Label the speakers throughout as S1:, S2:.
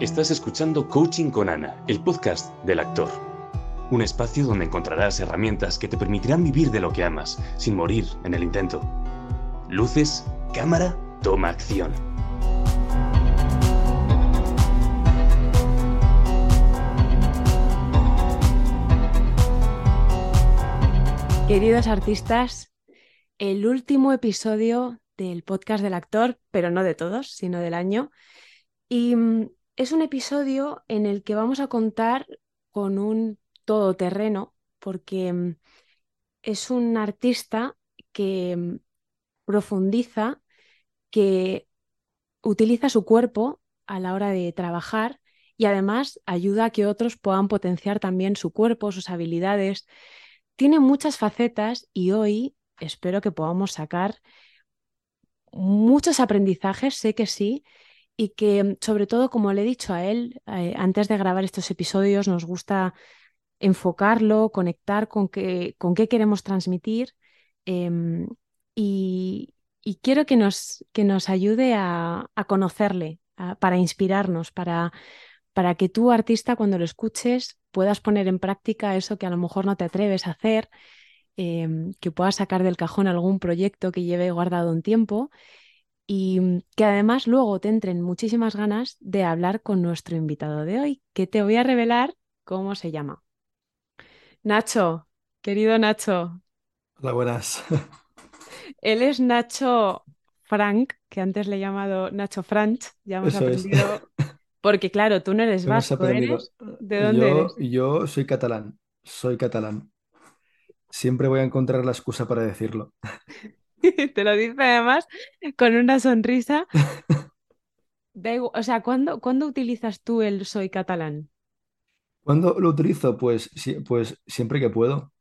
S1: Estás escuchando Coaching con Ana, el podcast del actor. Un espacio donde encontrarás herramientas que te permitirán vivir de lo que amas, sin morir en el intento. Luces, cámara, toma acción.
S2: Queridos artistas, el último episodio del podcast del actor, pero no de todos, sino del año. Y mm, es un episodio en el que vamos a contar con un todoterreno, porque mm, es un artista que mm, profundiza, que utiliza su cuerpo a la hora de trabajar y además ayuda a que otros puedan potenciar también su cuerpo, sus habilidades. Tiene muchas facetas y hoy espero que podamos sacar muchos aprendizajes, sé que sí, y que sobre todo, como le he dicho a él, eh, antes de grabar estos episodios, nos gusta enfocarlo, conectar con, qué, con qué queremos transmitir em, y, quiero que nos, que nos ayude a, conocerle, para inspirarnos, para, para que tú, artista, cuando lo escuches, puedas poner en práctica eso que a lo mejor no te atreves a hacer, em, que puedas sacar del cajón algún proyecto que lleve guardado un tiempo y mm, que además luego te entren muchísimas ganas de hablar con nuestro invitado de hoy, que te voy a revelar cómo se llama. Nacho, querido Nacho.
S3: Hola, buenas.
S2: Él es Nacho Frank, que antes le he llamado Nacho Franch, ya hemos aprendido. Porque claro, tú no eres vasco, ¿eres? ¿De dónde
S3: yo,
S2: eres?
S3: Yo soy catalán, soy catalán. Siempre voy a encontrar la excusa para decirlo.
S2: Te lo dice además con una sonrisa. o sea, ¿cuándo, ¿cuándo utilizas tú el soy catalán?
S3: ¿Cuándo lo utilizo? Pues, pues siempre que puedo.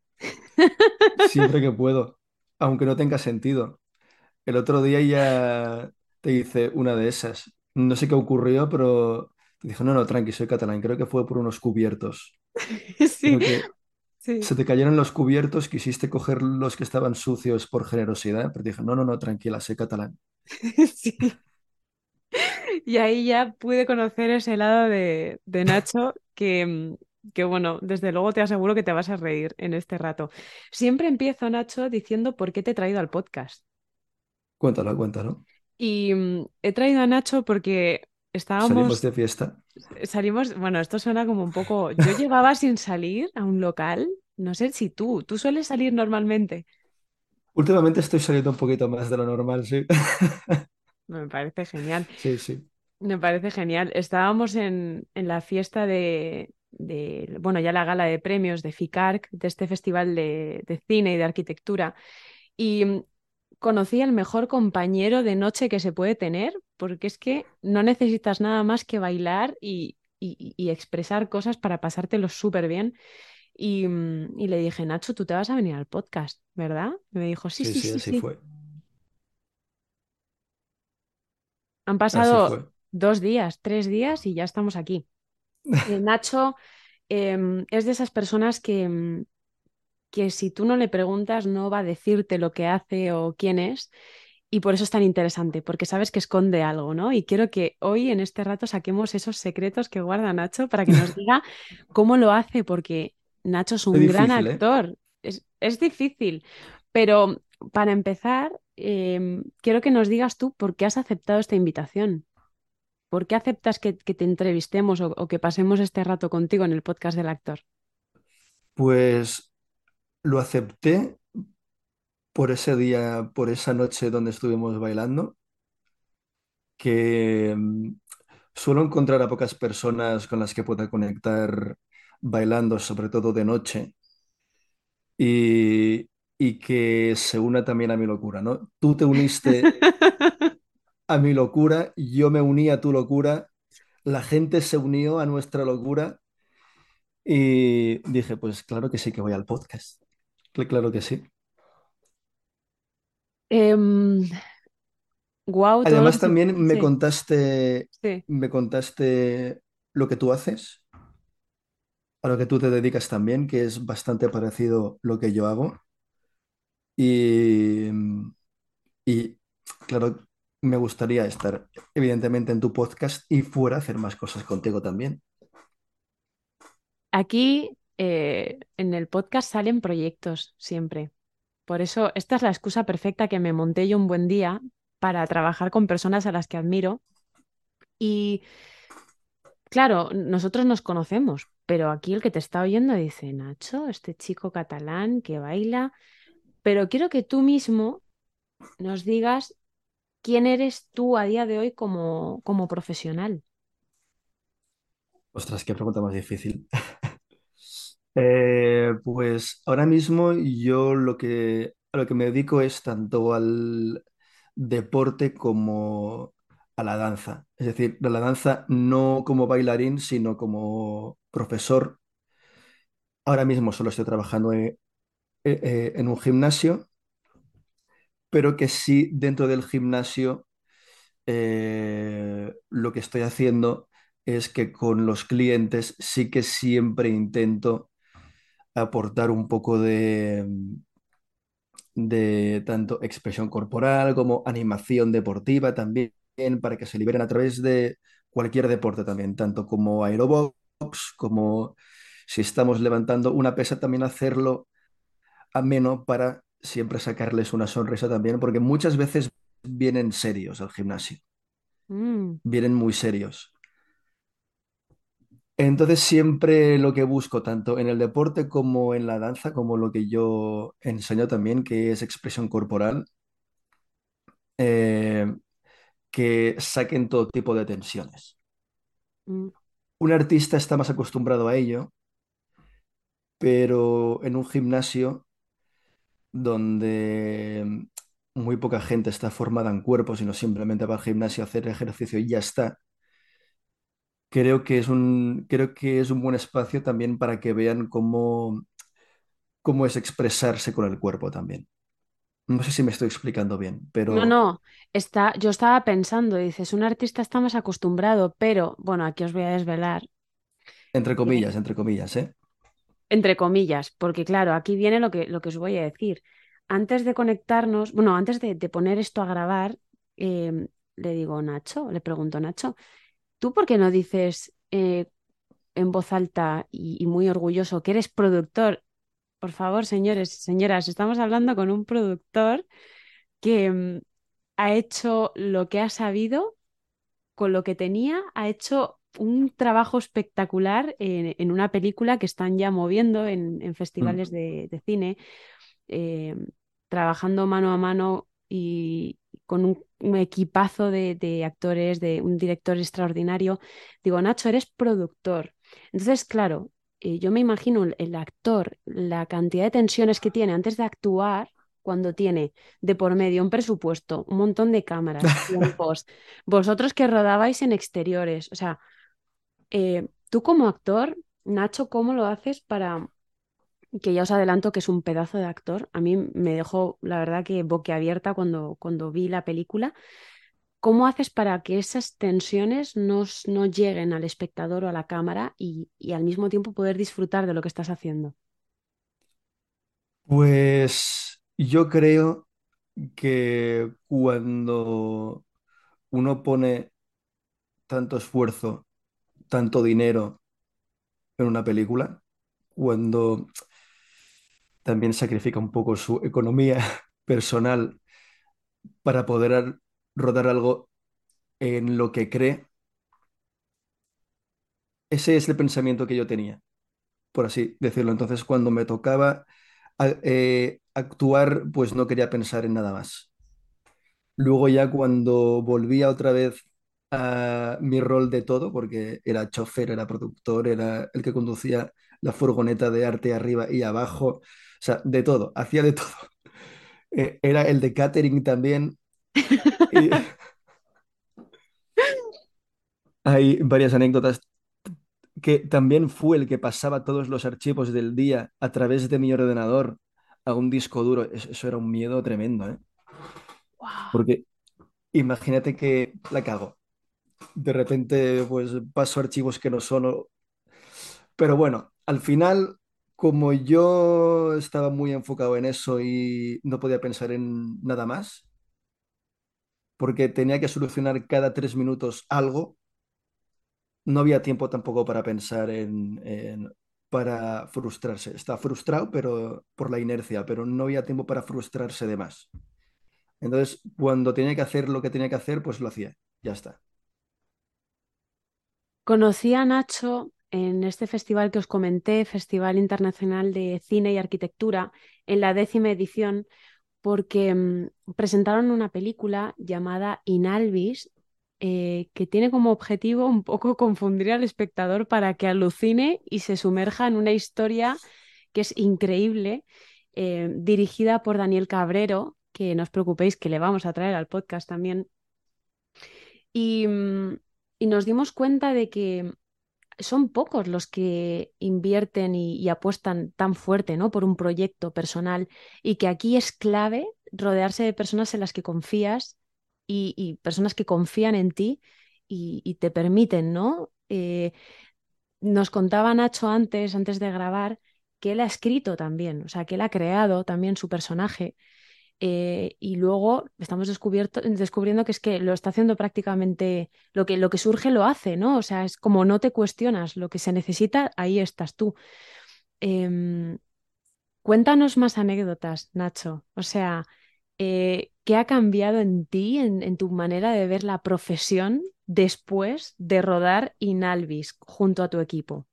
S3: Siempre que puedo. Aunque no tenga sentido. El otro día ya te hice una de esas. No sé qué ocurrió, pero te dije, no, no, tranqui, soy catalán. Creo que fue por unos cubiertos.
S2: Sí.
S3: Se te cayeron los cubiertos, quisiste coger los que estaban sucios por generosidad, pero dije, no, no, no, tranquila, sé catalán.
S2: Sí. Y ahí ya pude conocer ese lado de, Nacho que, que, bueno, desde luego te aseguro que te vas a reír en este rato. Siempre empiezo, Nacho, diciendo por qué te he traído al podcast.
S3: Cuéntalo, cuéntalo.
S2: Y mm, he traído a Nacho porque estábamos...
S3: Salimos de fiesta.
S2: Salimos, bueno, esto suena como un poco. Yo llevaba sin salir a un local, no sé si tú, tú sueles salir normalmente.
S3: Últimamente estoy saliendo un poquito más de lo normal, sí.
S2: Me parece genial.
S3: Sí, sí.
S2: Me parece genial. Estábamos en, la fiesta de, bueno, ya la gala de premios de FICARC, de este festival de, de cine y de arquitectura. Y conocí al mejor compañero de noche que se puede tener, porque es que no necesitas nada más que bailar y, expresar cosas para pasártelo súper bien. Y, le dije, Nacho, tú te vas a venir al podcast, ¿verdad? Y me dijo, sí, sí, sí.
S3: sí, fue.
S2: Han pasado dos días, tres días y ya estamos aquí. Eh, Nacho em, es de esas personas que, em, que si tú no le preguntas no va a decirte lo que hace o quién es. Y por eso es tan interesante, porque sabes que esconde algo, ¿no? Y quiero que hoy en este rato saquemos esos secretos que guarda Nacho para que nos diga cómo lo hace, porque Nacho es un gran ¿eh? actor. Es, difícil, pero para empezar, em, quiero que nos digas tú por qué has aceptado esta invitación. ¿Por qué aceptas que, te entrevistemos o que pasemos este rato contigo en el podcast del actor?
S3: Pues lo acepté por ese día, por esa noche donde estuvimos bailando, que mm, suelo encontrar a pocas personas con las que pueda conectar bailando, sobre todo de noche, y, que se una también a mi locura, ¿no? Tú te uniste a mi locura, yo me uní a tu locura, la gente se unió a nuestra locura y dije, pues claro que sí que voy al podcast. Claro que sí.
S2: Em,
S3: Además, también me contaste, me contaste lo que tú haces, a lo que tú te dedicas también, que es bastante parecido lo que yo hago. Y, y claro, me gustaría estar, evidentemente, en tu podcast y fuera a hacer más cosas contigo también.
S2: Aquí eh, en el podcast salen proyectos siempre. Por eso, esta es la excusa perfecta que me monté yo un buen día para trabajar con personas a las que admiro. Y claro, nosotros nos conocemos, pero aquí el que te está oyendo dice, Nacho, este chico catalán que baila, pero quiero que tú mismo nos digas quién eres tú a día de hoy como, como profesional.
S3: Ostras, qué pregunta más difícil. Eh, pues ahora mismo yo lo que, lo que me dedico es tanto al deporte como a la danza. Es decir, a la danza no como bailarín, sino como profesor. Ahora mismo solo estoy trabajando en, eh, eh, en un gimnasio, pero que sí dentro del gimnasio lo que estoy haciendo es que con los clientes sí que siempre intento aportar un poco de, de tanto expresión corporal como animación deportiva también, para que se liberen a través de cualquier deporte también, tanto como aerobox, como si estamos levantando una pesa, también hacerlo ameno para siempre sacarles una sonrisa también, porque muchas veces vienen serios al gimnasio,
S2: Mm,
S3: vienen muy serios. Entonces siempre lo que busco, tanto en el deporte como en la danza, como lo que yo enseño también, que es expresión corporal, eh, que saquen todo tipo de tensiones.
S2: mm,
S3: Un artista está más acostumbrado a ello, pero en un gimnasio donde muy poca gente está formada en cuerpo, sino simplemente va al gimnasio a hacer ejercicio y ya está, creo que es un, creo que es un buen espacio también para que vean cómo, cómo es expresarse con el cuerpo también. No sé si me estoy explicando bien,
S2: No,
S3: pero
S2: no, está, yo estaba pensando, dices, un artista está más acostumbrado, pero bueno, aquí os voy a desvelar,
S3: entre comillas, entre comillas, ¿eh?
S2: entre comillas, porque claro, aquí viene lo que, lo que os voy a decir. Antes de conectarnos, bueno, antes de, de poner esto a grabar, em, le digo, Nacho, le pregunto, Nacho, ¿tú por qué no dices eh, en voz alta y, y muy orgulloso que eres productor? Por favor, señores, señoras, estamos hablando con un productor que em, ha hecho lo que ha sabido con lo que tenía, ha hecho un trabajo espectacular en, en una película que están ya moviendo en, en
S3: Mm.
S2: festivales de, de cine, eh, trabajando mano a mano y con un, un equipazo de, de actores, de un director extraordinario. Digo, Nacho, eres productor. Entonces, claro, eh, yo me imagino el, el actor, la cantidad de tensiones que tiene antes de actuar. Cuando tiene de por medio un presupuesto, un montón de cámaras, tiempos, vosotros que rodabais en exteriores, o sea, eh, tú como actor, Nacho, ¿cómo lo haces para, que ya os adelanto que es un pedazo de actor? A mí me dejó, la verdad, que boquiabierta cuando, cuando vi la película. ¿Cómo haces para que esas tensiones no, no lleguen al espectador o a la cámara y, y al mismo tiempo poder disfrutar de lo que estás haciendo?
S3: Pues yo creo que cuando uno pone tanto esfuerzo, tanto dinero en una película, cuando también sacrifica un poco su economía personal para poder rodar algo en lo que cree, ese es el pensamiento que yo tenía, por así decirlo. Entonces, cuando me tocaba eh, actuar, pues no quería pensar en nada más. Luego ya cuando volvía otra vez a mi rol de todo, porque era chofer, era productor, era el que conducía la furgoneta de arte arriba y abajo, sea, de todo, hacía de todo. Eh, era el de catering también. y hay varias anécdotas que también fue el que pasaba todos los archivos del día a través de mi ordenador a un disco duro. Es- Eso era un miedo tremendo, ¿eh?
S2: ¡Wow!
S3: Porque imagínate que la cago. De repente, pues paso archivos que no son. o- Pero bueno, al final, como yo estaba muy enfocado en eso y no podía pensar en nada más, porque tenía que solucionar cada tres minutos algo. No había tiempo tampoco para pensar en, para frustrarse. Está frustrado, pero por la inercia, pero no había tiempo para frustrarse de más. Entonces, cuando tenía que hacer lo que tenía que hacer, pues lo hacía. Ya está.
S2: Conocí a Nacho en este festival que os comenté, Festival Internacional de Cine y Arquitectura, en la décima edición, porque mm, presentaron una película llamada Inalvis, eh, que tiene como objetivo un poco confundir al espectador para que alucine y se sumerja en una historia que es increíble, eh, dirigida por Daniel Cabrero, que no os preocupéis que le vamos a traer al podcast también. Y, mm, y nos dimos cuenta de que son pocos los que invierten y, apuestan tan fuerte, ¿no? por un proyecto personal y que aquí es clave rodearse de personas en las que confías y, personas que confían en ti y, y te permiten, ¿no? Eh, nos contaba Nacho antes, antes de grabar, que él ha escrito también, o sea, que él ha creado también su personaje eh, y luego estamos descubierto- descubriendo que es que lo está haciendo prácticamente lo que, lo que surge lo hace, ¿no? O sea, es como no te cuestionas lo que se necesita, ahí estás tú. Em, cuéntanos más anécdotas, Nacho. O sea, eh, ¿qué ha cambiado en ti, en, en tu manera de ver la profesión después de rodar Inalvis junto a tu equipo?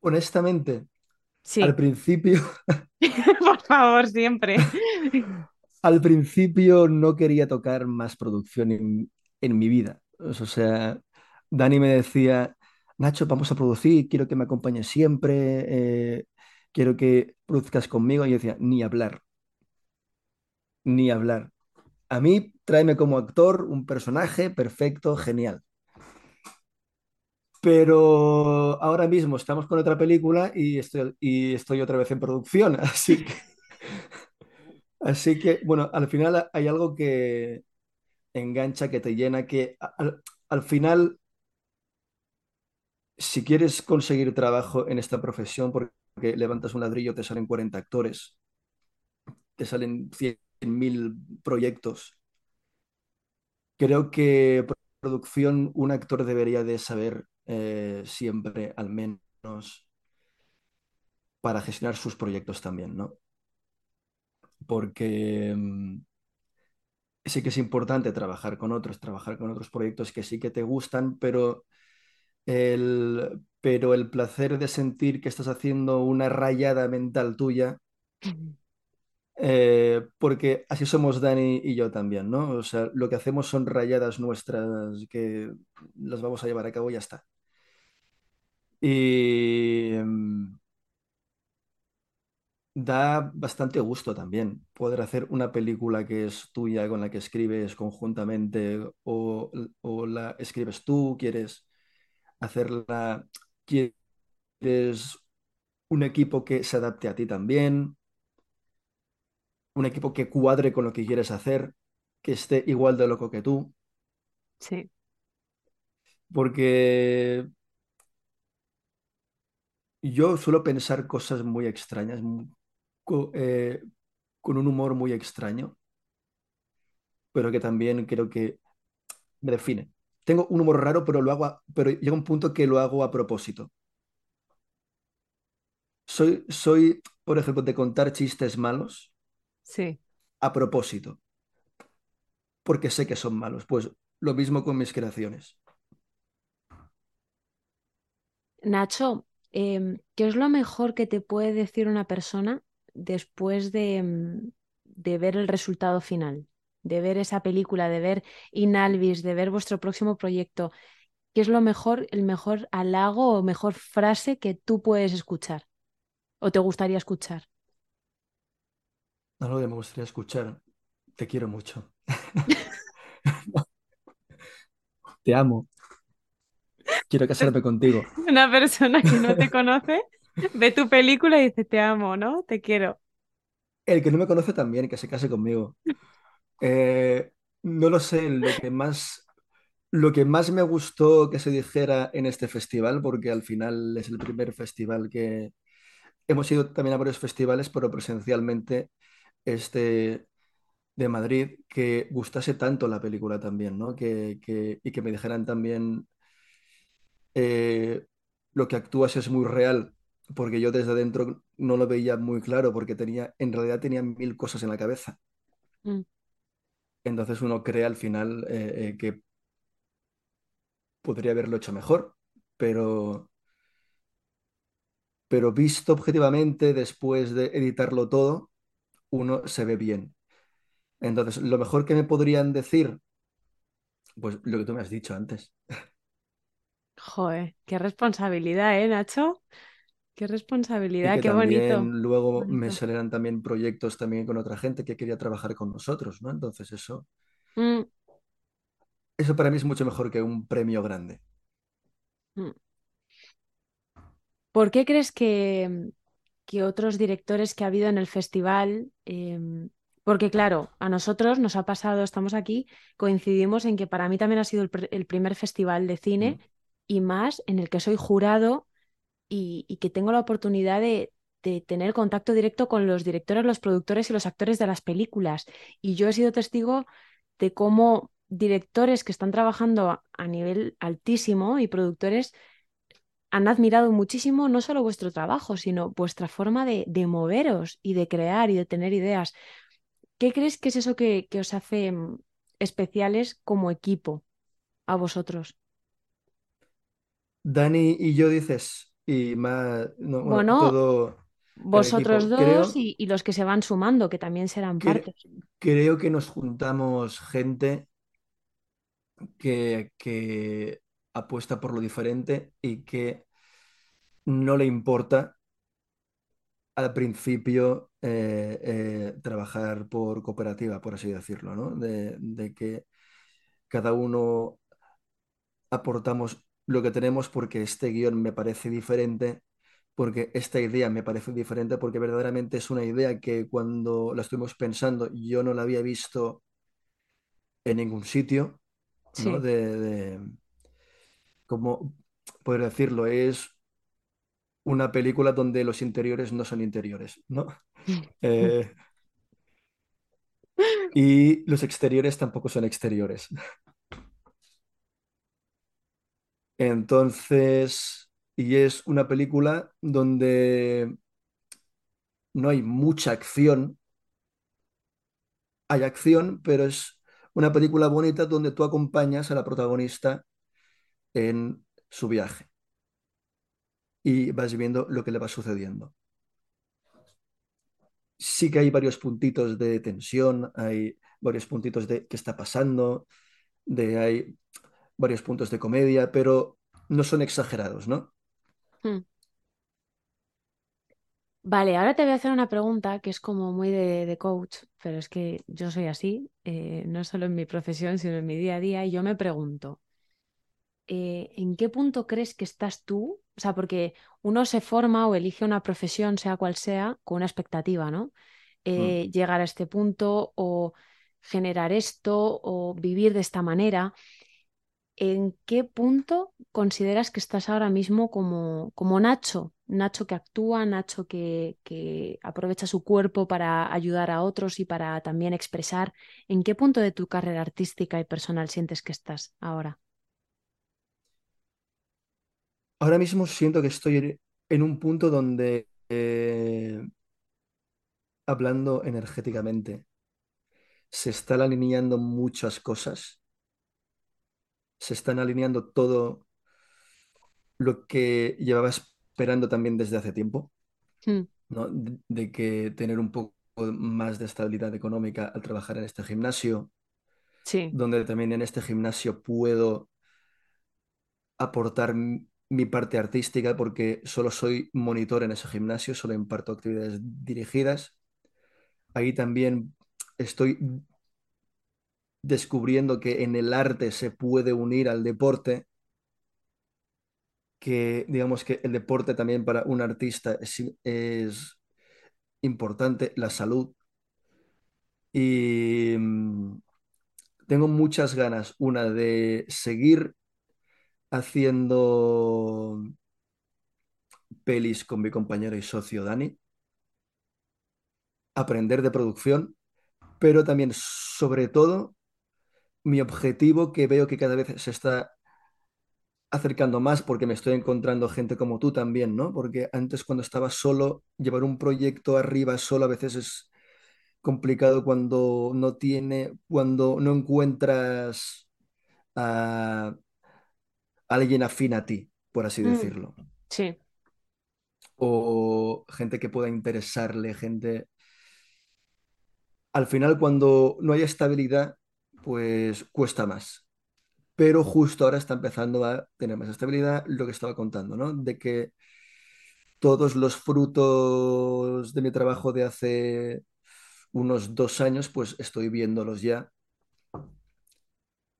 S3: Honestamente, al principio,
S2: por favor, siempre.
S3: al principio no quería tocar más producción en, en mi vida. O sea, Dani me decía, Nacho, vamos a producir, quiero que me acompañes siempre, eh, quiero que produzcas conmigo. Y yo decía, ni hablar, ni hablar. A mí, tráeme como actor un personaje perfecto, genial. Pero ahora mismo estamos con otra película y estoy, y estoy otra vez en producción, así que, así que, bueno, al final hay algo que engancha, que te llena, que al, al final, si quieres conseguir trabajo en esta profesión, porque levantas un ladrillo, te salen 40 actores, te salen 100.000 proyectos, creo que pro- producción, un actor debería de saber eh, siempre, al menos, para gestionar sus proyectos también, ¿no? porque mm, sí que es importante trabajar con otros, trabajar con otros proyectos que sí que te gustan, pero el, pero el placer de sentir que estás haciendo una rayada mental tuya, eh, porque así somos Dani y yo también, ¿no? O sea, lo que hacemos son rayadas nuestras que las vamos a llevar a cabo y ya está. Y, mm, Da bastante gusto también poder hacer una película que es tuya, con la que escribes conjuntamente o, o la escribes tú, quieres hacerla, quieres un equipo que se adapte a ti también, un equipo que cuadre con lo que quieres hacer, que esté igual de loco que tú,
S2: Sí.
S3: porque yo suelo pensar cosas muy extrañas, mu- co- eh, con un humor muy extraño, pero que también creo que me define. Tengo un humor raro, pero lo hago a- pero llega un punto que lo hago a propósito. Soy, soy, por ejemplo, de contar chistes malos
S2: Sí.
S3: a propósito, porque sé que son malos. Pues lo mismo con mis creaciones.
S2: Nacho, em, ¿qué es lo mejor que te puede decir una persona después de, em, de ver el resultado final? De ver esa película, de ver Inalvis, de ver vuestro próximo proyecto. ¿Qué es lo mejor, el mejor halago o mejor frase que tú puedes escuchar o te gustaría escuchar?
S3: Algo que me gustaría escuchar. Te quiero mucho. Te amo. Quiero casarme contigo.
S2: Una persona que no te conoce ve tu película y dice, te amo, ¿no? Te quiero.
S3: El que no me conoce también, que se case conmigo. Eh, no lo sé, lo que más, lo que más me gustó que se dijera en este festival, porque al final es el primer festival que hemos ido también a varios festivales, pero presencialmente este, de Madrid que gustase tanto la película también, ¿no? Que, que- y que me dijeran también eh, lo que actúas es muy real, porque yo desde dentro no lo veía muy claro, porque tenía, en realidad tenía mil cosas en la cabeza.
S2: Mm.
S3: Entonces uno cree al final eh, eh, que podría haberlo hecho mejor, pero, pero visto objetivamente, después de editarlo todo, uno se ve bien. Entonces, lo mejor que me podrían decir, pues lo que tú me has dicho antes.
S2: Joder, qué responsabilidad, ¿eh, Nacho? Qué
S3: Y
S2: responsabilidad,
S3: que
S2: qué bonito.
S3: luego me
S2: bonito.
S3: salieran también proyectos también con otra gente que quería trabajar con nosotros, ¿no? Entonces eso,
S2: Mm,
S3: eso para mí es mucho mejor que un premio grande.
S2: mm. ¿Por qué crees que, que otros directores que ha habido en el festival, em, porque claro, a nosotros nos ha pasado, estamos aquí, coincidimos en que para mí también ha sido el, pr- el primer festival de cine
S3: Mm.
S2: Y más en el que soy jurado y, que tengo la oportunidad de, tener contacto directo con los directores, los productores y los actores de las películas. Y yo he sido testigo de cómo directores que están trabajando a, nivel altísimo y productores han admirado muchísimo no solo vuestro trabajo, sino vuestra forma de, de moveros y de crear y de tener ideas. ¿Qué crees que es eso que, que os hace mm, especiales como equipo a vosotros?
S3: Dani y yo dices, y más, no, bueno,
S2: Bueno,
S3: todo el
S2: vosotros dos
S3: Creo,
S2: y, y los que se van sumando, que también serán
S3: cre-
S2: parte.
S3: creo que nos juntamos gente que, que apuesta por lo diferente y que no le importa al principio eh, eh, trabajar por cooperativa, por así decirlo, ¿no? De, de que cada uno aportamos lo que tenemos porque este guion me parece diferente, porque esta idea me parece diferente, porque verdaderamente es una idea que cuando la estuvimos pensando yo no la había visto en ningún sitio. De, de ¿cómo poder decirlo? Es una película donde los interiores no son interiores, ¿no? Eh, y los exteriores tampoco son exteriores. Entonces, y es una película donde no hay mucha acción, hay acción, pero es una película bonita donde tú acompañas a la protagonista en su viaje y vas viendo lo que le va sucediendo. Sí que hay varios puntitos de tensión, hay varios puntitos de qué está pasando, de hay varios puntos de comedia, pero no son exagerados, ¿no?
S2: Mm. Vale, ahora te voy a hacer una pregunta que es como muy de, de coach, pero es que yo soy así, eh, no solo en mi profesión, sino en mi día a día, y yo me pregunto, eh, ¿en qué punto crees que estás tú? O sea, porque uno se forma o elige una profesión, sea cual sea, con una expectativa, ¿no?
S3: Mm.
S2: Eh, llegar a este punto o generar esto o vivir de esta manera. ¿En qué punto consideras que estás ahora mismo como, como Nacho? Nacho que actúa, Nacho que, que aprovecha su cuerpo para ayudar a otros y para también expresar. ¿En qué punto de tu carrera artística y personal sientes que estás ahora?
S3: Ahora mismo siento que estoy en un punto donde, eh, hablando energéticamente, se están alineando muchas cosas, se están alineando todo lo que llevaba esperando también desde hace tiempo,
S2: Mm,
S3: ¿no? De, de que tener un poco más de estabilidad económica al trabajar en este gimnasio,
S2: Sí.
S3: donde también en este gimnasio puedo aportar mi parte artística porque solo soy monitor en ese gimnasio, solo imparto actividades dirigidas. Ahí también estoy descubriendo que en el arte se puede unir al deporte, que digamos que el deporte también para un artista es, importante, la salud. Y mm, tengo muchas ganas, una de seguir haciendo pelis con mi compañero y socio Dani, aprender de producción, pero también, sobre todo, mi objetivo que veo que cada vez se está acercando más porque me estoy encontrando gente como tú también, ¿no? Porque antes cuando estaba solo, llevar un proyecto arriba solo a veces es complicado cuando no tiene, cuando no encuentras a alguien afín a ti, por así
S2: Mm,
S3: decirlo.
S2: sí,
S3: O gente que pueda interesarle, gente... Al final, cuando no hay estabilidad, pues cuesta más. Pero justo ahora está empezando a tener más estabilidad, lo que estaba contando, ¿no? De que todos los frutos de mi trabajo de hace unos dos años, pues estoy viéndolos ya.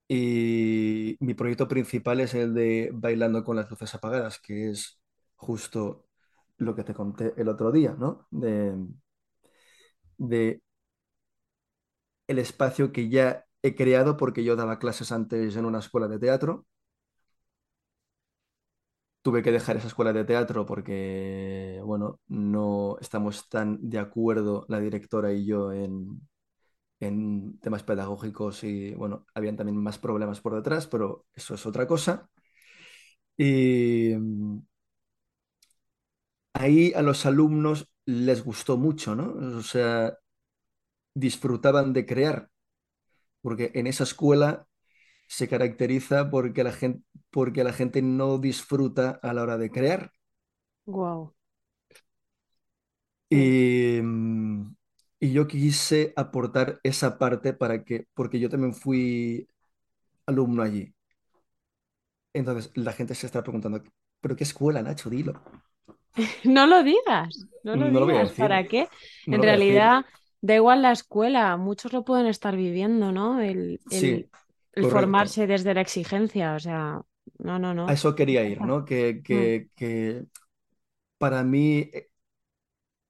S3: Y mi proyecto principal es el de Bailando con las luces apagadas, que es justo lo que te conté el otro día, ¿no? De, de el espacio que ya he creado porque yo daba clases antes en una escuela de teatro. Tuve que dejar esa escuela de teatro porque, bueno, no estamos tan de acuerdo la directora y yo en, temas pedagógicos y, bueno, habían también más problemas por detrás, pero eso es otra cosa. Y ahí a los alumnos les gustó mucho, ¿no? O sea, disfrutaban de crear, porque en esa escuela se caracteriza porque la gente, porque la gente no disfruta a la hora de crear.
S2: wow.
S3: Y, y yo quise aportar esa parte para que, porque yo también fui alumno allí. Entonces la gente se está preguntando, ¿pero qué escuela, Nacho? Dilo.
S2: No lo digas, no lo
S3: No lo
S2: digas.
S3: decir,
S2: ¿Para qué?
S3: no
S2: En
S3: lo
S2: realidad, da igual la escuela, muchos lo pueden estar viviendo, ¿no? El, el,
S3: Sí,
S2: el formarse desde la exigencia, o sea, no, no,
S3: A
S2: no.
S3: eso quería ir, ¿no? Que,
S2: Mm,
S3: que, que para mí eh,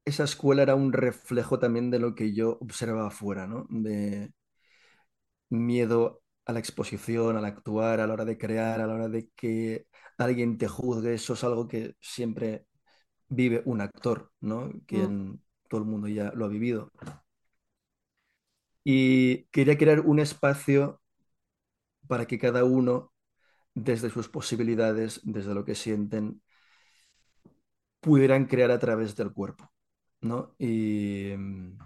S3: esa escuela era un reflejo también de lo que yo observaba afuera, ¿no? De miedo a la exposición, al actuar, a la hora de crear, a la hora de que alguien te juzgue. Eso es algo que siempre vive un actor, ¿no?
S2: mm,
S3: Quien todo el mundo ya lo ha vivido. Y quería crear un espacio para que cada uno, desde sus posibilidades, desde lo que sienten, pudieran crear a través del cuerpo, ¿no? Y mm,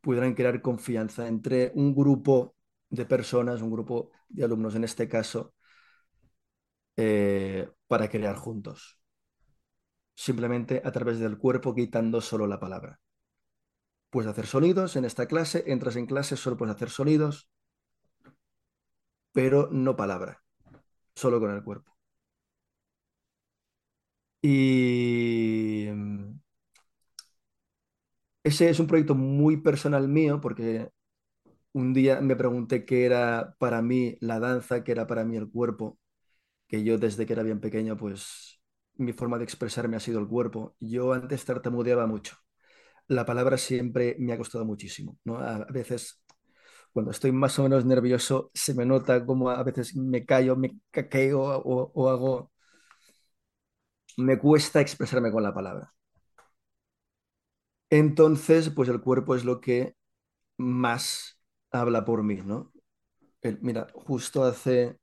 S3: pudieran crear confianza entre un grupo de personas, un grupo de alumnos en este caso, eh, para crear juntos. Simplemente a través del cuerpo, quitando solo la palabra. Puedes hacer sonidos en esta clase, entras en clase, solo puedes hacer sonidos, pero no palabra, solo con el cuerpo. Y mm, ese es un proyecto muy personal mío porque un día me pregunté qué era para mí la danza, qué era para mí el cuerpo, que yo desde que era bien pequeño, pues mi forma de expresarme ha sido el cuerpo. Yo antes tartamudeaba mucho. La palabra siempre me ha costado muchísimo, ¿no? A veces cuando estoy más o menos nervioso se me nota como a veces me callo, me caqueo o, hago... Me cuesta expresarme con la palabra. Entonces, pues el cuerpo es lo que más habla por mí, ¿no? El- mira, justo hace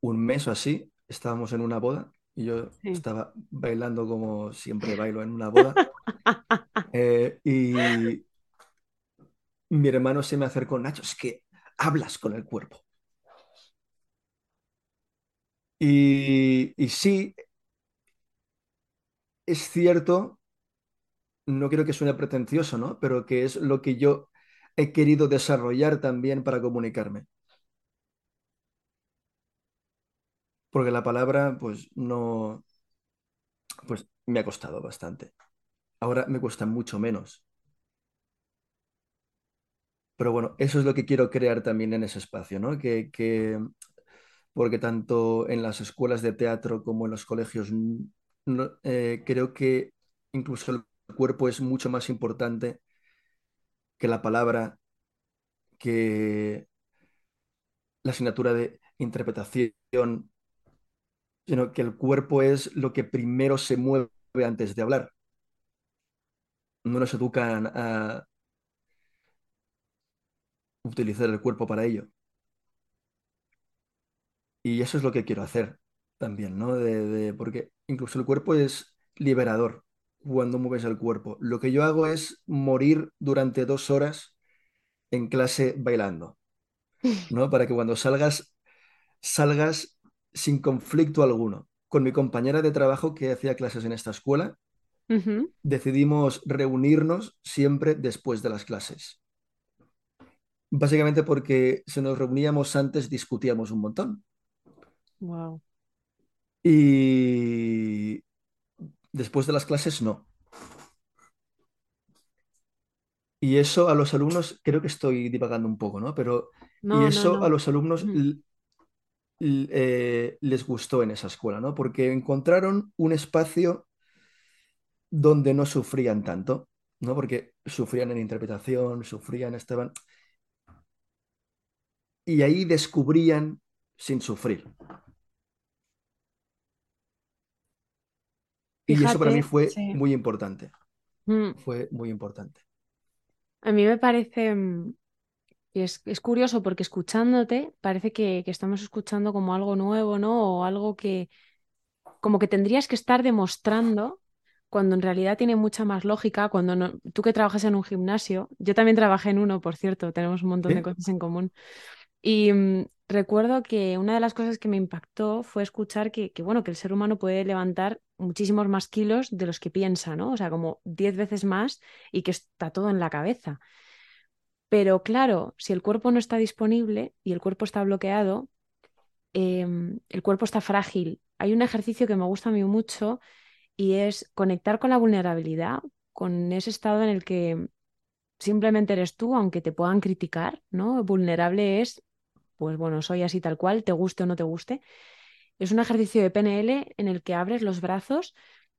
S3: un mes o así estábamos en una boda y yo
S2: sí.
S3: estaba bailando como siempre bailo en una boda eh, y mi hermano se me acercó, Nacho, es que hablas con el cuerpo. Y, y sí, es cierto, no quiero que suene pretencioso, ¿no? Pero que es lo que yo he querido desarrollar también para comunicarme. Porque la palabra, pues no, pues me ha costado bastante. Ahora me cuesta mucho menos. Pero bueno, eso es lo que quiero crear también en ese espacio, ¿no? Que, que porque tanto en las escuelas de teatro como en los colegios, eh, creo que incluso el cuerpo es mucho más importante que la palabra, que la asignatura de interpretación, sino que el cuerpo es lo que primero se mueve antes de hablar. No nos educan a utilizar el cuerpo para ello. Y eso es lo que quiero hacer también, ¿no? Porque incluso el cuerpo es liberador cuando mueves el cuerpo. Lo que yo hago es morir durante dos horas en clase bailando, ¿no? Para que cuando salgas, salgas sin conflicto alguno. Con mi compañera de trabajo que hacía clases en esta escuela, decidimos reunirnos siempre después de las clases. Básicamente porque si nos reuníamos antes discutíamos un montón.
S2: Wow.
S3: Y después de las clases no. Y eso a los alumnos, creo que estoy divagando un poco, ¿no? Pero, y
S2: No, no,
S3: eso a los alumnos l- eh, les gustó en esa escuela, ¿no? Porque encontraron un espacio donde no sufrían tanto, ¿no? Porque sufrían en interpretación, sufrían, estaban... Y ahí descubrían sin sufrir. Y eso para mí fue
S2: sí.
S3: muy importante,
S2: Mm.
S3: fue muy importante.
S2: A mí me parece, mm, y es, es curioso porque escuchándote parece que, que estamos escuchando como algo nuevo, ¿no? O algo que como que tendrías que estar demostrando cuando en realidad tiene mucha más lógica, cuando no, tú que trabajas en un gimnasio, yo también trabajé en uno, por cierto, tenemos un montón de cosas en común. Y mm, recuerdo que una de las cosas que me impactó fue escuchar que, que, bueno, que el ser humano puede levantar muchísimos más kilos de los que piensa, ¿no? O sea, como 10 veces más y que está todo en la cabeza. Pero claro, si el cuerpo no está disponible y el cuerpo está bloqueado, em, el cuerpo está frágil. Hay un ejercicio que me gusta a mí mucho y es conectar con la vulnerabilidad, con ese estado en el que simplemente eres tú, aunque te puedan criticar, ¿no? Vulnerable es, pues bueno, soy así tal cual, te guste o no te guste. Es un ejercicio de PNL en el que abres los brazos,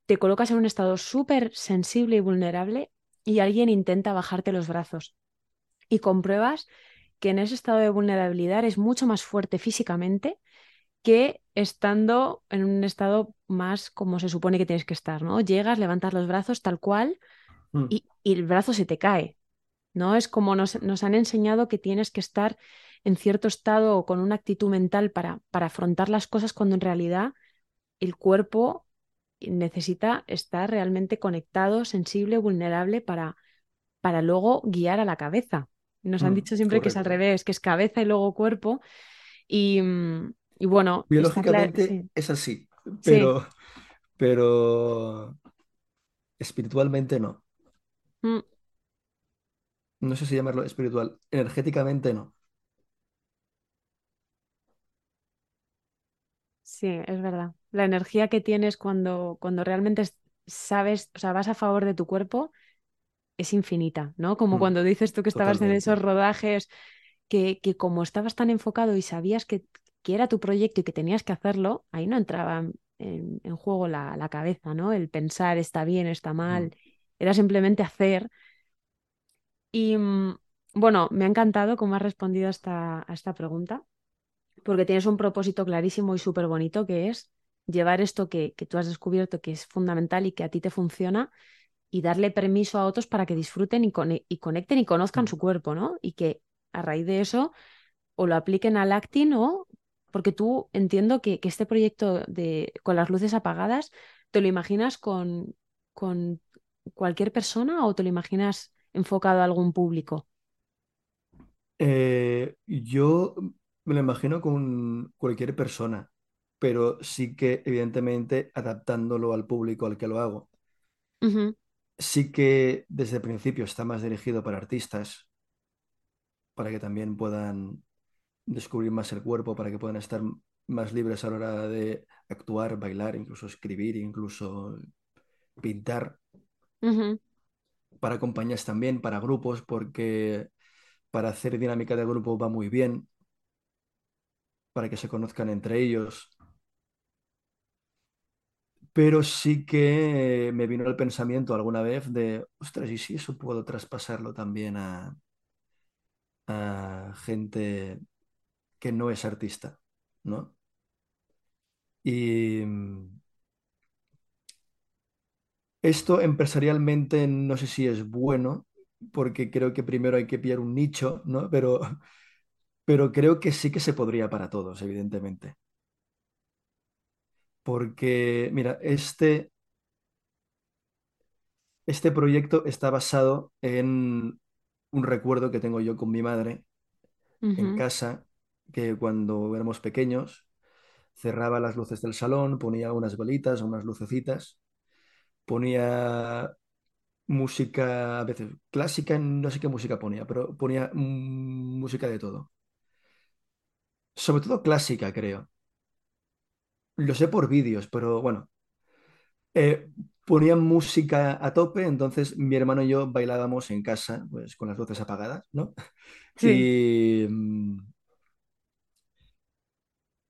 S2: te colocas en un estado súper sensible y vulnerable y alguien intenta bajarte los brazos. Y compruebas que en ese estado de vulnerabilidad eres mucho más fuerte físicamente que estando en un estado más como se supone que tienes que estar, ¿no? Llegas, levantas los brazos tal cual
S3: Mm.
S2: y, y el brazo se te cae, ¿no? Es como nos, nos han enseñado que tienes que estar en cierto estado o con una actitud mental para, para afrontar las cosas cuando en realidad el cuerpo necesita estar realmente conectado, sensible, vulnerable para, para luego guiar a la cabeza. Nos han
S3: Mm,
S2: dicho siempre que es al revés, que es cabeza y luego cuerpo. Y, y bueno,
S3: Biológicamente
S2: sí,
S3: es así,
S2: sí.
S3: pero, pero espiritualmente no.
S2: Mm,
S3: No sé si llamarlo espiritual. Energéticamente no.
S2: Sí, es verdad. La energía que tienes cuando, cuando realmente es- sabes, o sea, vas a favor de tu cuerpo, es infinita, ¿no? Como
S3: Mm,
S2: cuando dices tú que estabas en esos rodajes, que, que como estabas tan enfocado y sabías que, que era tu proyecto y que tenías que hacerlo, ahí no entraba en, en juego la, la cabeza, ¿no? El pensar está bien, está
S3: Mm.
S2: mal, era simplemente hacer. Y mm, bueno, me ha encantado cómo has respondido a esta, a esta pregunta. porque tienes un propósito clarísimo y súper bonito que es llevar esto que, que tú has descubierto que es fundamental y que a ti te funciona y darle permiso a otros para que disfruten y, cone- y conecten y conozcan su cuerpo, ¿no? Y que a raíz de eso o lo apliquen al acting o porque tú entiendo que, que este proyecto de con las luces apagadas, ¿te lo imaginas con, con cualquier persona o te lo imaginas enfocado a algún público?
S3: Eh, yo me lo imagino con cualquier persona, pero sí que evidentemente adaptándolo al público al que lo hago. Sí que desde el principio está más dirigido para artistas, para que también puedan descubrir más el cuerpo, para que puedan estar más libres a la hora de actuar, bailar, incluso escribir, incluso pintar. Para compañías también, para grupos, porque para hacer dinámica de grupo va muy bien, para que se conozcan entre ellos. Pero sí que me vino el pensamiento alguna vez de, ostras, ¿y si eso puedo traspasarlo también a, a gente que no es artista, ¿no? Y mm, esto empresarialmente no sé si es bueno, porque creo que primero hay que pillar un nicho, ¿no? Pero, pero creo que sí que se podría para todos, evidentemente. Porque, mira, este, este proyecto está basado en un recuerdo que tengo yo con mi madre en
S2: Ujú.
S3: casa, que cuando éramos pequeños cerraba las luces del salón, ponía unas velitas, unas lucecitas, ponía música, a veces clásica, no sé qué música ponía, pero ponía mm, música de todo. Sobre todo clásica, creo. Lo sé por vídeos, pero bueno. Eh, ponían música a tope, entonces mi hermano y yo bailábamos en casa, pues con las luces apagadas, ¿no?
S2: Sí.
S3: Y mm,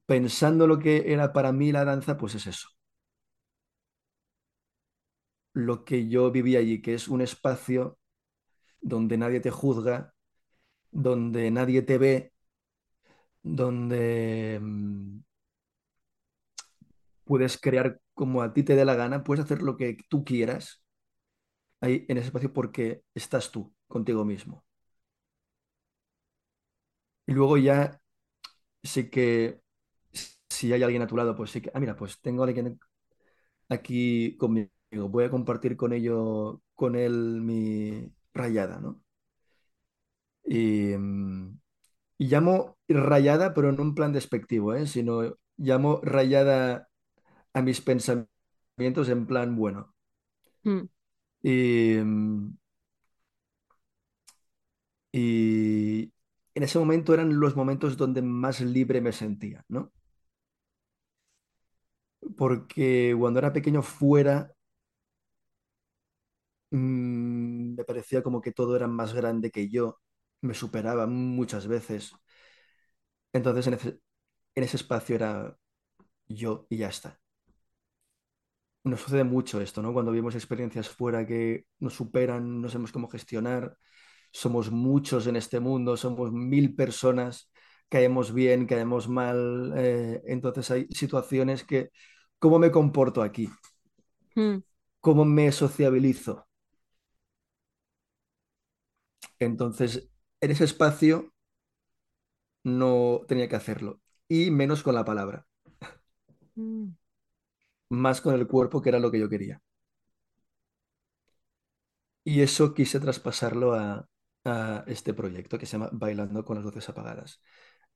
S3: pensando lo que era para mí la danza, pues es eso. Lo que yo viví allí, que es un espacio donde nadie te juzga, donde nadie te ve, donde mm, puedes crear como a ti te dé la gana, puedes hacer lo que tú quieras ahí en ese espacio porque estás tú contigo mismo. Y luego ya sí que si hay alguien a tu lado, pues sí que, ah, mira, pues tengo a alguien aquí conmigo, voy a compartir con ello, con él mi rayada, ¿no? Y, mm, y llamo rayada, pero no en plan despectivo, ¿eh? Sino llamo rayada a mis pensamientos en plan bueno.
S2: Mm,
S3: Y, y en ese momento eran los momentos donde más libre me sentía, ¿no? Porque cuando era pequeño fuera mm, me parecía como que todo era más grande que yo, me superaba muchas veces. Entonces en ese, en ese espacio era yo y ya está. Nos sucede mucho esto, ¿no? Cuando vivimos experiencias fuera que nos superan, no sabemos cómo gestionar, somos muchos en este mundo, somos mil personas, caemos bien, caemos mal, eh, entonces hay situaciones que, ¿cómo me comporto aquí?
S2: mm,
S3: ¿Cómo me sociabilizo? Entonces, en ese espacio no tenía que hacerlo. Y menos con la palabra,
S2: mm.
S3: Más con el cuerpo, que era lo que yo quería. Y eso quise traspasarlo a, a este proyecto que se llama Bailando con las luces apagadas.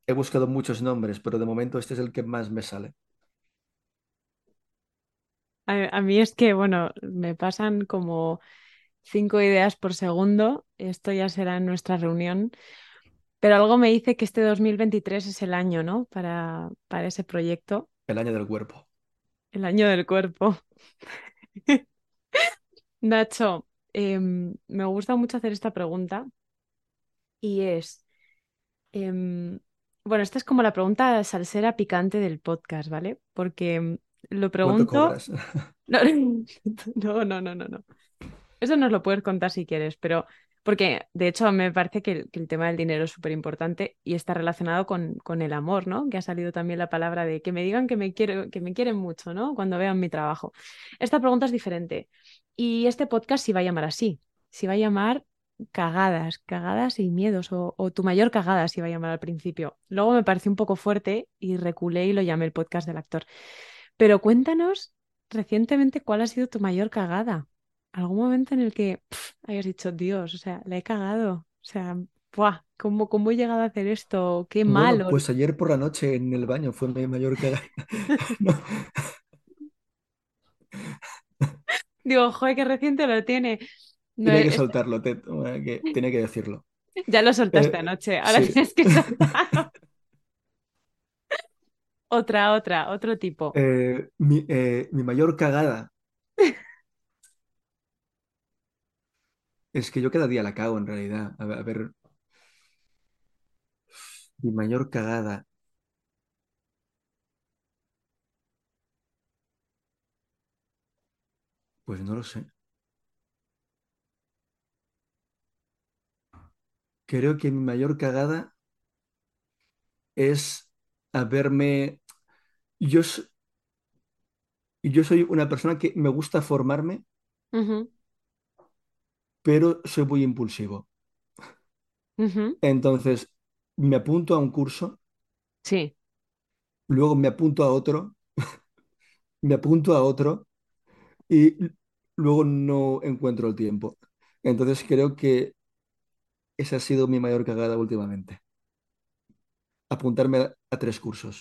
S3: He buscado muchos nombres, pero de momento este es el que más me sale.
S2: A, a mí es que, bueno, me pasan como cinco ideas por segundo. Esto ya será en nuestra reunión. Pero algo me dice que este 2023 es el año, ¿no? Para, para ese proyecto,
S3: El año del cuerpo.
S2: El año del cuerpo. Nacho, em, me gusta mucho hacer esta pregunta y es, em, bueno, esta es como la pregunta salsera picante del podcast, ¿vale? Porque em, lo
S3: ¿Cuánto
S2: pregunto... no, no, no, no, no. Eso nos lo puedes contar si quieres, pero porque de hecho me parece que el, tema del dinero es súper importante y está relacionado con, el amor, ¿no? Que ha salido también la palabra de que me digan que me quiero, que me quieren mucho, ¿no? Cuando vean mi trabajo. Esta pregunta es diferente. Y este podcast sí va a llamar así. Sí va a llamar cagadas, cagadas y miedos, o, tu mayor cagada se iba a llamar al principio. Luego me pareció un poco fuerte y reculé y lo llamé el podcast del actor. Pero cuéntanos recientemente cuál ha sido tu mayor cagada. ¿Algún momento en el que hayas dicho, Dios, o sea, la he cagado? O sea, ¡buah! ¿Cómo, cómo he llegado a hacer esto? Qué
S3: Bueno,
S2: malo.
S3: pues ayer por la noche en el baño fue mi mayor cagada. No,
S2: Digo, joder, qué reciente lo tiene. No,
S3: tenía que
S2: es-
S3: soltarlo, te- que, tenía que decirlo.
S2: ya lo soltaste
S3: Eh,
S2: anoche, ahora
S3: sí,
S2: tienes que soltar otra, otra, otro tipo.
S3: Eh, mi, eh, mi mayor cagada es que yo cada día la cago en realidad. A ver, a ver, mi mayor cagada, pues no lo sé. Creo que mi mayor cagada es haberme... Yo, yo soy una persona que me gusta formarme pero soy muy impulsivo. Entonces, me apunto a un curso,
S2: Sí,
S3: luego me apunto a otro, me apunto a otro y luego no encuentro el tiempo. Entonces, creo que esa ha sido mi mayor cagada últimamente. Apuntarme a, a tres cursos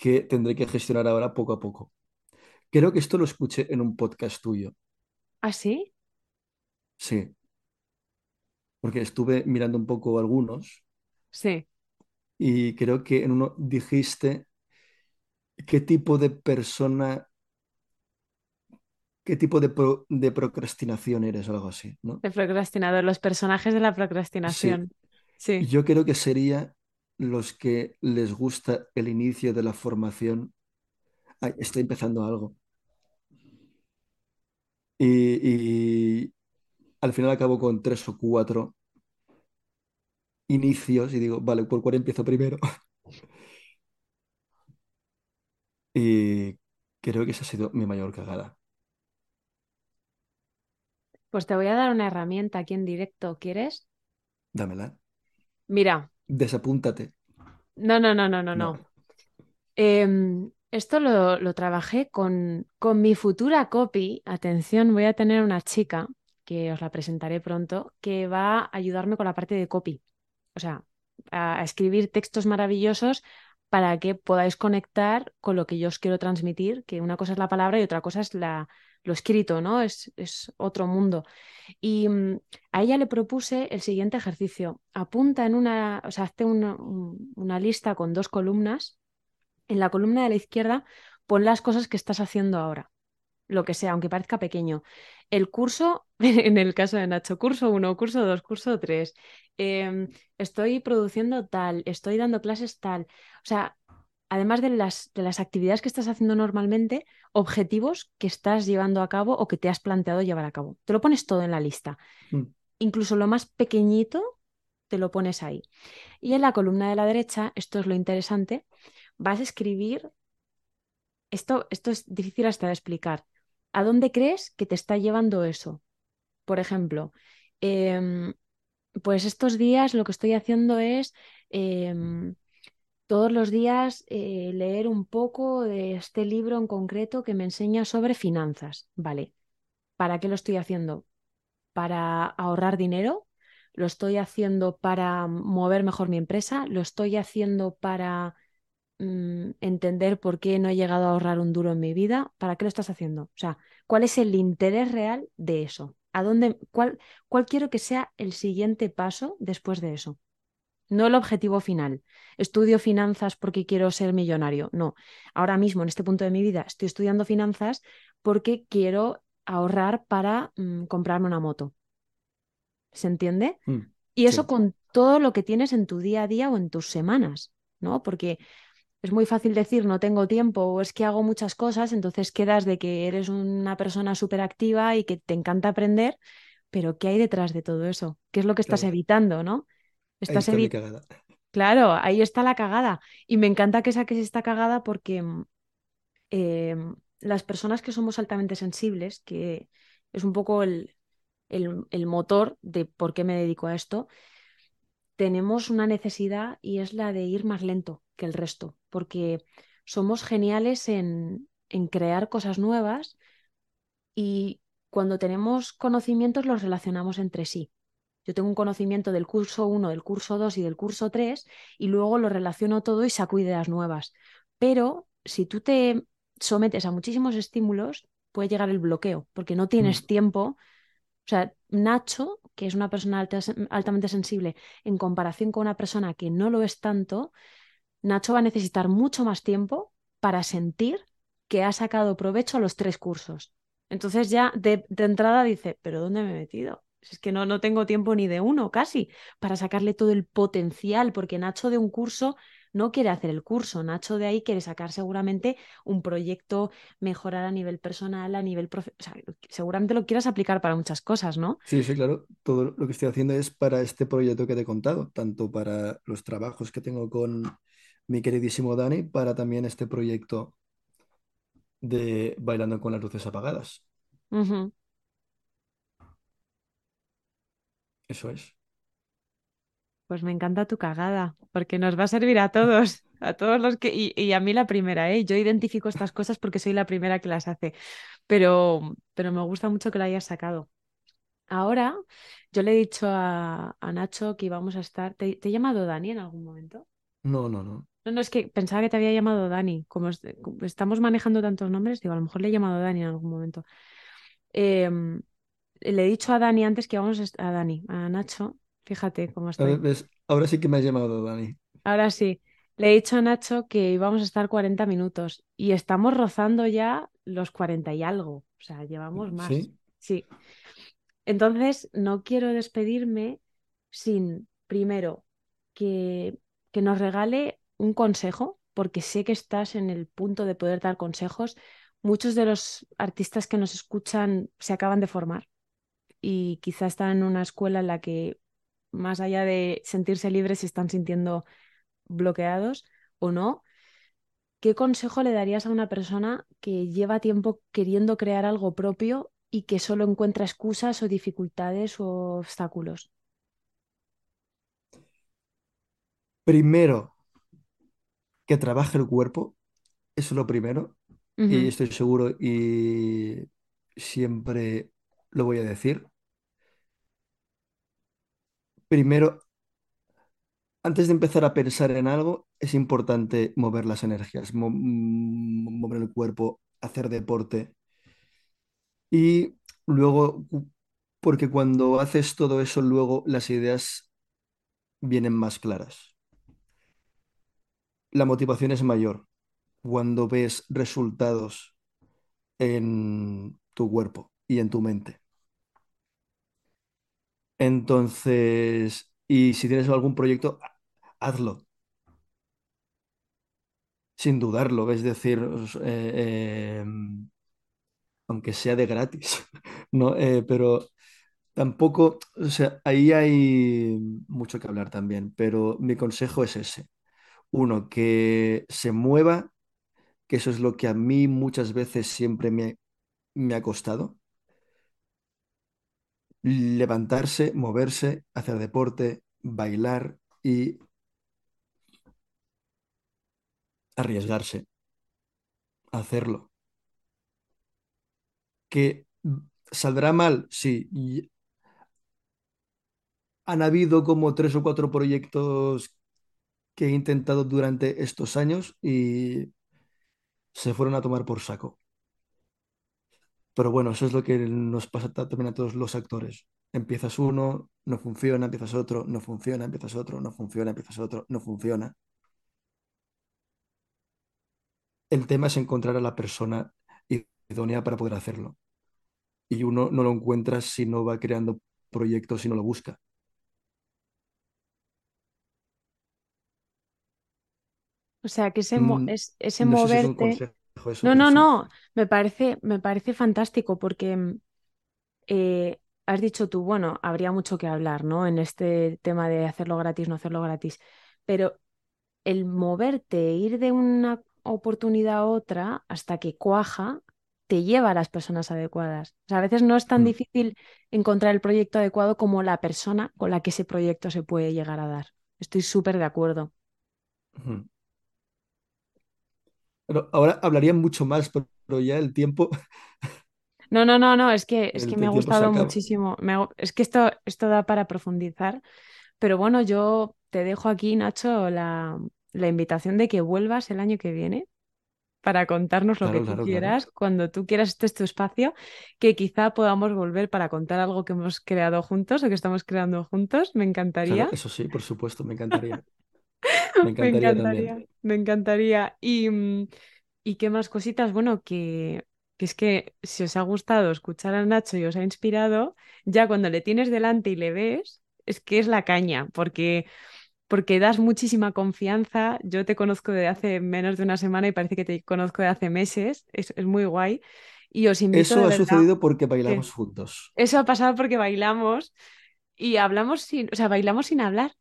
S3: que tendré que gestionar ahora poco a poco. Creo que esto lo escuché en un podcast tuyo.
S2: ¿Ah, sí?
S3: Sí, porque estuve mirando un poco algunos
S2: Sí,
S3: y creo que en uno dijiste qué tipo de persona, qué tipo de, pro- de procrastinación eres o algo así, ¿no?
S2: de procrastinador, los personajes de la
S3: Sí,
S2: procrastinación. Sí,
S3: yo creo que sería los que les gusta el inicio de la formación. Ay, estoy empezando algo. Y, y al final acabo con tres o cuatro inicios y digo, vale, ¿por cuál empiezo primero? Y creo que esa ha sido mi mayor cagada.
S2: pues te voy a dar una herramienta aquí en directo, ¿quieres?
S3: Dámela.
S2: Mira,
S3: Desapúntate.
S2: no, no, no, no, no,
S3: No.
S2: Em, esto lo, lo trabajé con, con mi futura copy. Atención, voy a tener una chica, que os la presentaré pronto, que va a ayudarme con la parte de copy. O sea, a, escribir textos maravillosos para que podáis conectar con lo que yo os quiero transmitir, que una cosa es la palabra y otra cosa es la, lo escrito, ¿no? Es, es otro mundo. Y mm, a ella le propuse el siguiente ejercicio. Apunta en una, o sea, hazte una, un- una lista con dos columnas. En la columna de la izquierda, pon las cosas que estás haciendo ahora, lo que sea, aunque parezca pequeño. El curso, en el caso de Nacho, curso 1, curso 2, curso 3. estoy produciendo tal, estoy dando clases tal. O sea, además de las, de las actividades que estás haciendo normalmente, objetivos que estás llevando a cabo o que te has planteado llevar a cabo. Te lo pones todo en la lista.
S3: Mm.
S2: Incluso lo más pequeñito, te lo pones ahí. Y en la columna de la derecha, esto es lo interesante, vas a escribir, esto, esto es difícil hasta de explicar, ¿a dónde crees que te está llevando eso? Por ejemplo, em, pues estos días lo que estoy haciendo es em, todos los días eh, leer un poco de este libro en concreto que me enseña sobre finanzas. Vale, ¿para qué lo estoy haciendo? ¿Para ahorrar dinero? ¿Lo estoy haciendo para mover mejor mi empresa? ¿Lo estoy haciendo para mm, entender por qué no he llegado a ahorrar un duro en mi vida? ¿Para qué lo estás haciendo? O sea, ¿cuál es el interés real de eso? ¿A dónde, cuál, cuál quiero que sea el siguiente paso después de eso? No el objetivo final. Estudio finanzas porque quiero ser millonario. No. Ahora mismo, en este punto de mi vida, estoy estudiando finanzas porque quiero ahorrar para mm, comprarme una moto. ¿Se entiende?
S3: Mm,
S2: Y eso
S3: sí.
S2: con todo lo que tienes en tu día a día o en tus semanas, ¿no? Porque es muy fácil decir no tengo tiempo o es que hago muchas cosas, entonces quedas de que eres una persona súper activa y que te encanta aprender, pero ¿qué hay detrás de todo eso? ¿Qué es lo que estás
S3: Claro.
S2: evitando, no?
S3: Ahí
S2: Estás
S3: está mi
S2: evi-
S3: cagada.
S2: Claro, ahí está la cagada. Y me encanta que saques esta cagada porque mm, em, las personas que somos altamente sensibles, que es un poco el, el- el motor de por qué me dedico a esto, tenemos una necesidad y es la de ir más lento que el resto, porque somos geniales en, en crear cosas nuevas y cuando tenemos conocimientos los relacionamos entre sí. Yo tengo un conocimiento del curso 1, del curso 2 y del curso 3 y luego lo relaciono todo y saco ideas nuevas. Pero si tú te sometes a muchísimos estímulos, puede llegar el bloqueo, porque no tienes
S3: Mm,
S2: tiempo. O sea, Nacho, que es una persona alta- altamente sensible, en comparación con una persona que no lo es tanto, Nacho va a necesitar mucho más tiempo para sentir que ha sacado provecho a los tres cursos. Entonces ya de, de entrada dice, pero ¿dónde me he metido? Es que no, no tengo tiempo ni de uno casi para sacarle todo el potencial, porque Nacho de un curso no quiere hacer el curso, Nacho de ahí quiere sacar seguramente un proyecto, mejorar a nivel personal, a nivel profe- o sea, seguramente lo quieras aplicar para muchas cosas, ¿no?
S3: Sí, sí, claro. Todo lo que estoy haciendo es para este proyecto que te he contado, tanto para los trabajos que tengo con mi queridísimo Dani, para también este proyecto de Bailando con las luces apagadas. Eso es.
S2: Pues me encanta tu cagada, porque nos va a servir a todos, a todos los que... Y, y a mí la primera, ¿eh? Yo identifico estas cosas porque soy la primera que las hace, pero, pero me gusta mucho que la hayas sacado. Ahora, yo le he dicho a, a Nacho que íbamos a estar... ¿Te, te he llamado Dani en algún momento?
S3: No, no, no.
S2: No, no, es que pensaba que te había llamado Dani. Como, es- como estamos manejando tantos nombres, digo, a lo mejor le he llamado Dani en algún momento. Em, le he dicho a Dani antes que íbamos a, est- a Dani, a Nacho, fíjate cómo estoy.
S3: ¿ves? Ahora sí que me has llamado, Dani.
S2: Ahora sí, le he dicho a Nacho que íbamos a estar 40 minutos y estamos rozando ya los 40 y algo. O sea, llevamos más.
S3: ¿Sí?
S2: Sí. Entonces, no quiero despedirme sin, primero, que, que nos regale un consejo, porque sé que estás en el punto de poder dar consejos. Muchos de los artistas que nos escuchan se acaban de formar y quizá están en una escuela en la que, más allá de sentirse libres, se están sintiendo bloqueados o no. ¿Qué consejo le darías a una persona que lleva tiempo queriendo crear algo propio y que solo encuentra excusas o dificultades o obstáculos?
S3: Primero, que trabaje el cuerpo. Eso es lo primero. Y estoy seguro y siempre lo voy a decir. Primero, antes de empezar a pensar en algo, es importante mover las energías, mm, mover el cuerpo, hacer deporte. Y luego, porque cuando haces todo eso, luego las ideas vienen más claras. La motivación es mayor cuando ves resultados en tu cuerpo y en tu mente. Entonces, y si tienes algún proyecto, hazlo, sin dudarlo. Es decir, eh, eh, aunque sea de gratis, ¿no? Eh, pero tampoco, o sea, ahí hay mucho que hablar también, pero mi consejo es ese. Uno, que se mueva, que eso es lo que a mí muchas veces siempre me, me ha costado. Levantarse, moverse, hacer deporte, bailar y arriesgarse hacerlo. ¿Que saldrá mal? Sí. Han habido como tres o cuatro proyectos que he intentado durante estos años y se fueron a tomar por saco. Pero bueno, eso es lo que nos pasa ta- también a todos los actores. Empiezas uno, no funciona, empiezas otro, no funciona, empiezas otro, no funciona, empiezas otro, no funciona. El tema es encontrar a la persona idónea para poder hacerlo. Y uno no lo encuentra si no va creando proyectos y no lo busca.
S2: O sea, que ese, mo-
S3: Mm,
S2: es, ese
S3: No sé si es
S2: No, no, no, me parece, me parece fantástico porque eh, has dicho tú, bueno, habría mucho que hablar, ¿no? En este tema de hacerlo gratis, no hacerlo gratis, pero el moverte, ir de una oportunidad a otra hasta que cuaja, te lleva a las personas adecuadas. O sea, a veces no es tan
S3: Mm,
S2: difícil encontrar el proyecto adecuado como la persona con la que ese proyecto se puede llegar a dar. Estoy súper de acuerdo.
S3: ujú. Pero ahora hablaría mucho más, pero pero ya el tiempo,
S2: No, no, no, no, es que, es que me ha gustado muchísimo. Me ha- es que esto, esto da para profundizar, pero bueno, yo te dejo aquí, Nacho, la, la invitación de que vuelvas el año que viene para contarnos lo que tú
S3: claro, claro.
S2: quieras, cuando tú quieras, este es tu espacio, que quizá podamos volver para contar algo que hemos creado juntos o que estamos creando juntos. Me encantaría,
S3: eso sí, por supuesto, me encantaría. Me
S2: me
S3: encantaría también.
S2: me encantaría. Y, mm, ¿y qué más cositas? Bueno, que, que es que si os ha gustado escuchar a Nacho y os ha inspirado, ya cuando le tienes delante y le ves, es que es la caña, porque porque das muchísima confianza. Yo te conozco de hace menos de una semana y parece que te conozco de hace meses. Es, es muy guay. Y os invito
S3: Eso ha sucedido porque
S2: que
S3: bailamos juntos.
S2: eso ha pasado porque bailamos y hablamos sin, o sea, bailamos sin hablar.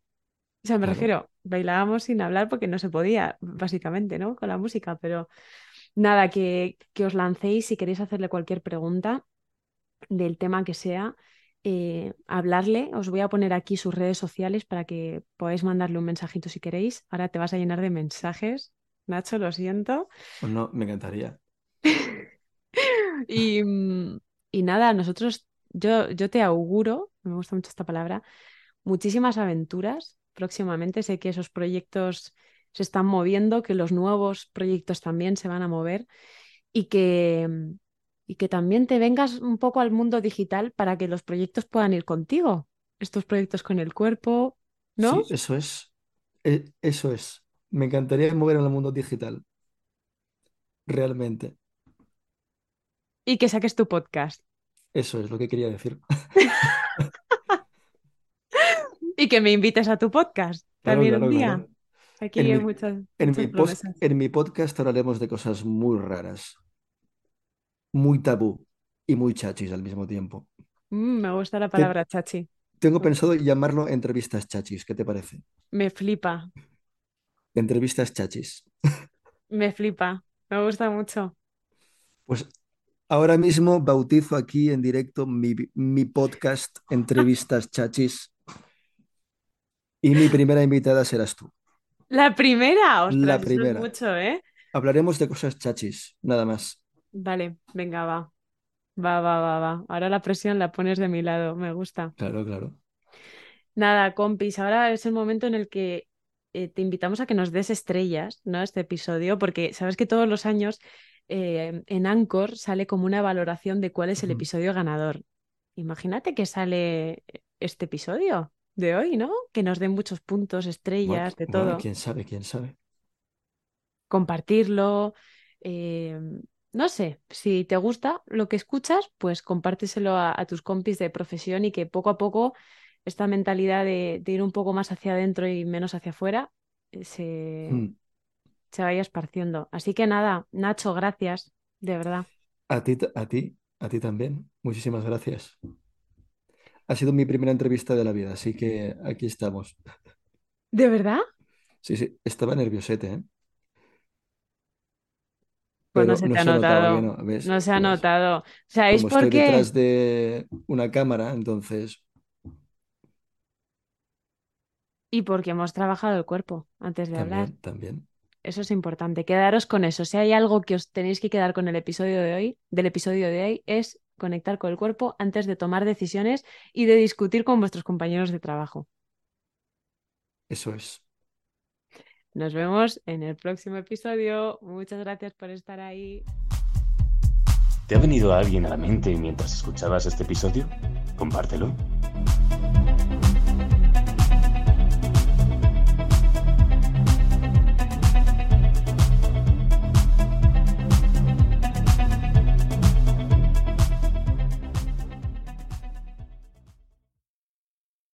S2: O sea, me
S3: Claro.
S2: refiero, bailábamos sin hablar porque no se podía, básicamente, ¿no? Con la música. Pero nada, que, que os lancéis si queréis hacerle cualquier pregunta del tema que sea. eh, hablarle. Os voy a poner aquí sus redes sociales para que podáis mandarle un mensajito si queréis. Ahora te vas a llenar de mensajes. Nacho, lo siento.
S3: Pues no, me encantaría.
S2: y, y nada, nosotros, yo, yo te auguro, me gusta mucho esta palabra, muchísimas aventuras próximamente. Sé que esos proyectos se están moviendo, que los nuevos proyectos también se van a mover y que, y que también te vengas un poco al mundo digital para que los proyectos puedan ir contigo. Estos proyectos con el cuerpo, ¿no?
S3: Sí, eso es. E- Eso es. Me encantaría mover en el mundo digital. Realmente.
S2: Y que saques tu podcast.
S3: Eso es lo que quería decir.
S2: Y que me invites a tu podcast
S3: Claro,
S2: también
S3: claro,
S2: un día.
S3: claro.
S2: Aquí
S3: En
S2: hay
S3: mi,
S2: muchas,
S3: en
S2: muchas
S3: mi en mi podcast hablaremos de cosas muy raras, muy tabú y muy chachis al mismo tiempo.
S2: Mm, me gusta la
S3: Te-
S2: palabra chachi.
S3: tengo pensado llamarlo entrevistas chachis. ¿Qué te parece?
S2: Me flipa,
S3: Entrevistas chachis.
S2: me flipa. Me gusta mucho.
S3: Pues ahora mismo bautizo aquí en directo mi, mi podcast Entrevistas chachis y mi primera invitada serás tú.
S2: La primera, ostras,
S3: La
S2: eso es
S3: primera.
S2: mucho, ¿eh?
S3: Hablaremos de cosas chachis, nada más.
S2: Vale, venga, va. Va, va, va, va. Ahora la presión la pones de mi lado, me gusta.
S3: Claro, claro.
S2: Nada, compis, ahora es el momento en el que eh, te invitamos a que nos des estrellas, ¿no? Este episodio, porque sabes que todos los años eh, en Anchor sale como una valoración de cuál es el episodio ganador. Imagínate que sale este episodio de hoy, ¿no? Que nos den muchos puntos,
S3: Bueno,
S2: estrellas, de
S3: bueno,
S2: todo.
S3: quién sabe, quién sabe.
S2: Compartirlo. eh, no sé, si te gusta lo que escuchas, pues compárteselo a, a tus compis de profesión y que poco a poco esta mentalidad de, de ir un poco más hacia adentro y menos hacia afuera eh, se,
S3: Mm.
S2: se vaya esparciendo. Así que nada, Nacho, gracias, de verdad.
S3: A ti, a ti, a ti también. Muchísimas gracias. Ha sido mi primera entrevista de la vida, así que aquí estamos.
S2: ¿De verdad?
S3: Sí, sí, estaba nerviosete, ¿eh?
S2: Pues no se
S3: no
S2: te ha
S3: notado
S2: no, se ha
S3: Pues
S2: notado. ¿Sabéis
S3: como
S2: por
S3: estoy
S2: qué?
S3: detrás de una cámara, entonces
S2: Y porque hemos trabajado el cuerpo antes de hablar.
S3: también, también.
S2: Eso es importante. Quedaros con eso. Si hay algo que os tenéis que quedar con el episodio de hoy, del episodio de hoy, es conectar con el cuerpo antes de tomar decisiones y de discutir con vuestros compañeros de trabajo.
S3: Eso es.
S2: Nos vemos en el próximo episodio. Muchas gracias por estar ahí.
S1: ¿Te ha venido alguien a la mente mientras escuchabas este episodio? Compártelo.